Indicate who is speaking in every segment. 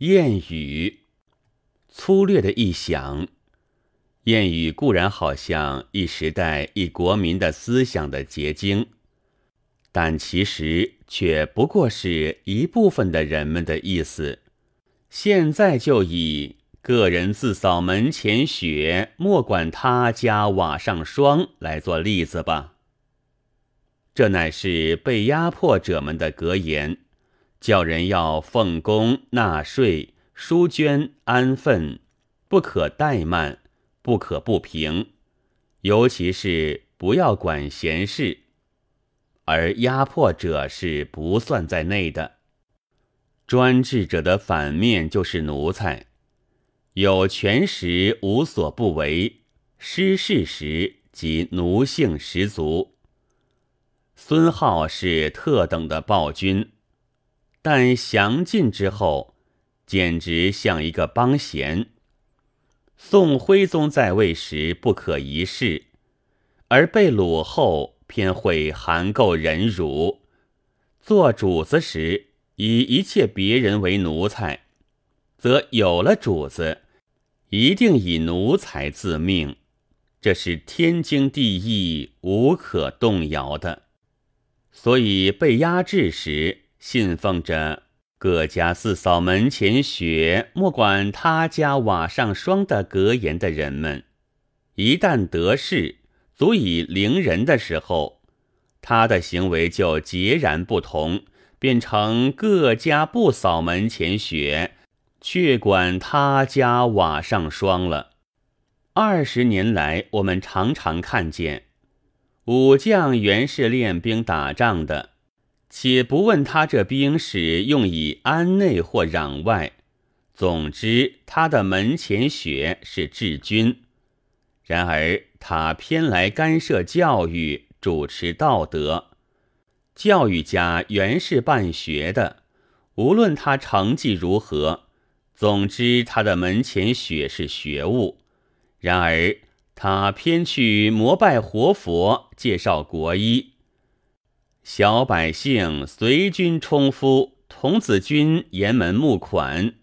Speaker 1: 谚语，粗略的一想，谚语固然好像一时代一国民的思想的结晶，但其实却不过是一部分的人们的意思。现在就以“个人自扫门前雪，莫管他家瓦上霜”来做例子吧。这乃是被压迫者们的格言。叫人要奉公纳税、书捐安分，不可怠慢，不可不平，尤其是不要管闲事。而压迫者是不算在内的。专制者的反面就是奴才，有权时无所不为，失势时即奴性十足。孙浩是特等的暴君。但降晋之后，简直像一个帮闲。宋徽宗在位时不可一世，而被掳后偏会含垢忍辱。做主子时以一切别人为奴才，则有了主子，一定以奴才自命，这是天经地义、无可动摇的。所以被压制时。信奉着“各家四扫门前雪，莫管他家瓦上霜”的格言的人们，一旦得势足以凌人的时候，他的行为就截然不同，变成“各家不扫门前雪，却管他家瓦上霜”了。二十年来，我们常常看见武将原是练兵打仗的。且不问他这兵使用以安内或攘外，总之他的门前雪是治军。然而他偏来干涉教育，主持道德。教育家原是办学的，无论他成绩如何，总之他的门前雪是学务。然而他偏去膜拜活佛，介绍国医。小百姓随军冲夫，童子军沿门募款，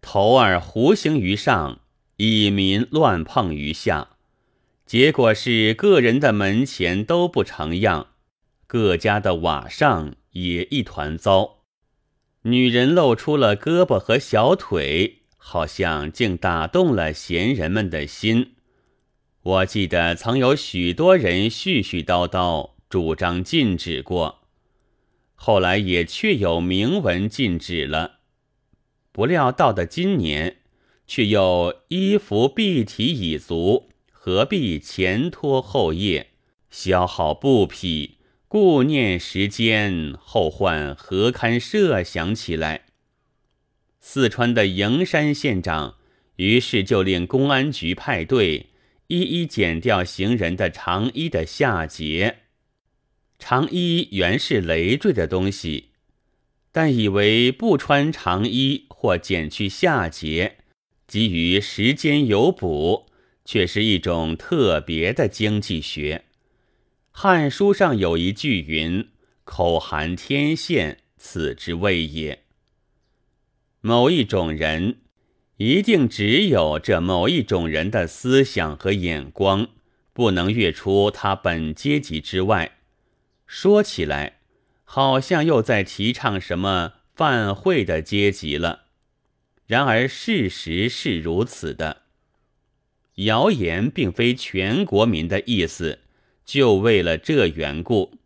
Speaker 1: 头儿胡行于上，以民乱碰于下。结果是个人的门前都不成样，各家的瓦上也一团糟。女人露出了胳膊和小腿，好像竟打动了闲人们的心。我记得曾有许多人絮絮叨叨。主张禁止过，后来也确有明文禁止了。不料到的今年，却又衣服蔽体已足，何必前拖后曳，消耗布匹，顾念时间，后患何堪设想起来？四川的营山县长于是就令公安局派队，一一剪掉行人的长衣的下节。长衣原是累赘的东西，但以为不穿长衣或减去下节，给予时间有补，却是一种特别的经济学。《汉书》上有一句云：“口含天线，此之谓也。”某一种人，一定只有这某一种人的思想和眼光，不能越出他本阶级之外。说起来，好像又在提倡什么犯会的阶级了。然而事实是如此的。谣言并非全国民的意思，就为了这缘故。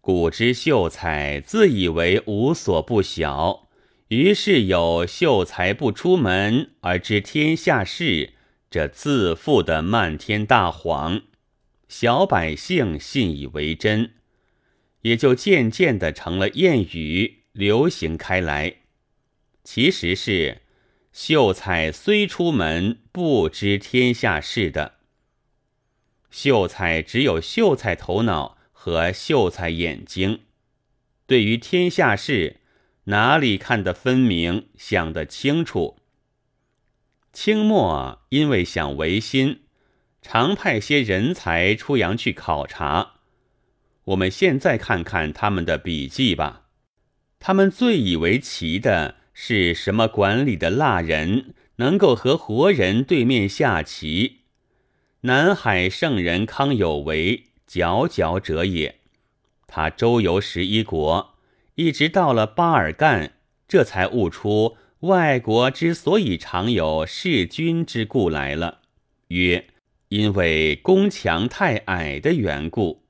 Speaker 1: 古之秀才自以为无所不晓，于是有秀才不出门而知天下事，这自负的漫天大谎。小百姓信以为真，也就渐渐的成了谚语，流行开来。其实是秀才虽出门，不知天下事的。秀才只有秀才头脑和秀才眼睛，对于天下事，哪里看得分明，想得清楚？清末因为想维新。常派些人才出洋去考察。我们现在看看他们的笔记吧。他们最以为奇的是什么管理的蜡人能够和活人对面下棋？南海圣人康有为，佼佼者也。他周游十一国，一直到了巴尔干，这才悟出外国之所以常有弑君之故来了，曰：因为宫墙太矮的缘故。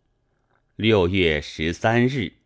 Speaker 1: 六月十三日。